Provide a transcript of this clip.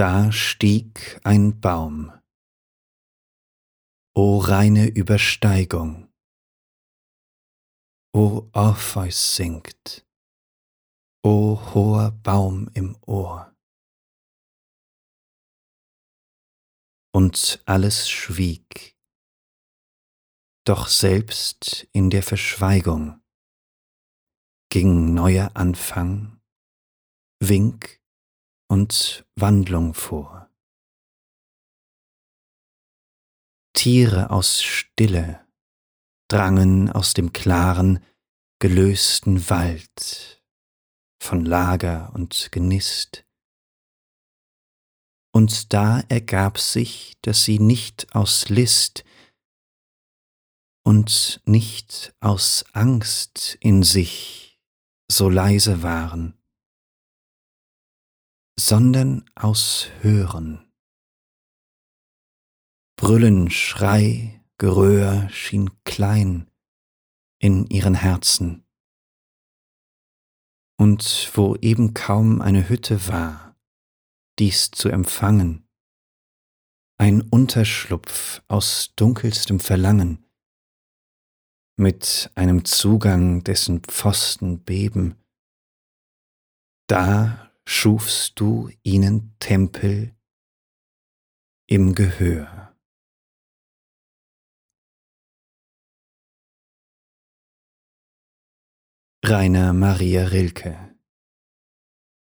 Da stieg ein Baum. O reine Übersteigung! O Orpheus singt! O hoher Baum im Ohr! Und alles schwieg, doch selbst in der Verschweigung ging neuer Anfang, Wink und Wandlung vor. Tiere aus Stille drangen aus dem klaren, gelösten Wald von Lager und Genist. Und da ergab sich, dass sie nicht aus List und nicht aus Angst in sich so leise waren, sondern aus Hören. Brüllen, Schrei, Geröhr schien klein in ihren Herzen. Und wo eben kaum eine Hütte war, dies zu empfangen, ein Unterschlupf aus dunkelstem Verlangen, mit einem Zugang, dessen Pfosten beben, da schufst du ihnen Tempel im Gehör. Rainer Maria Rilke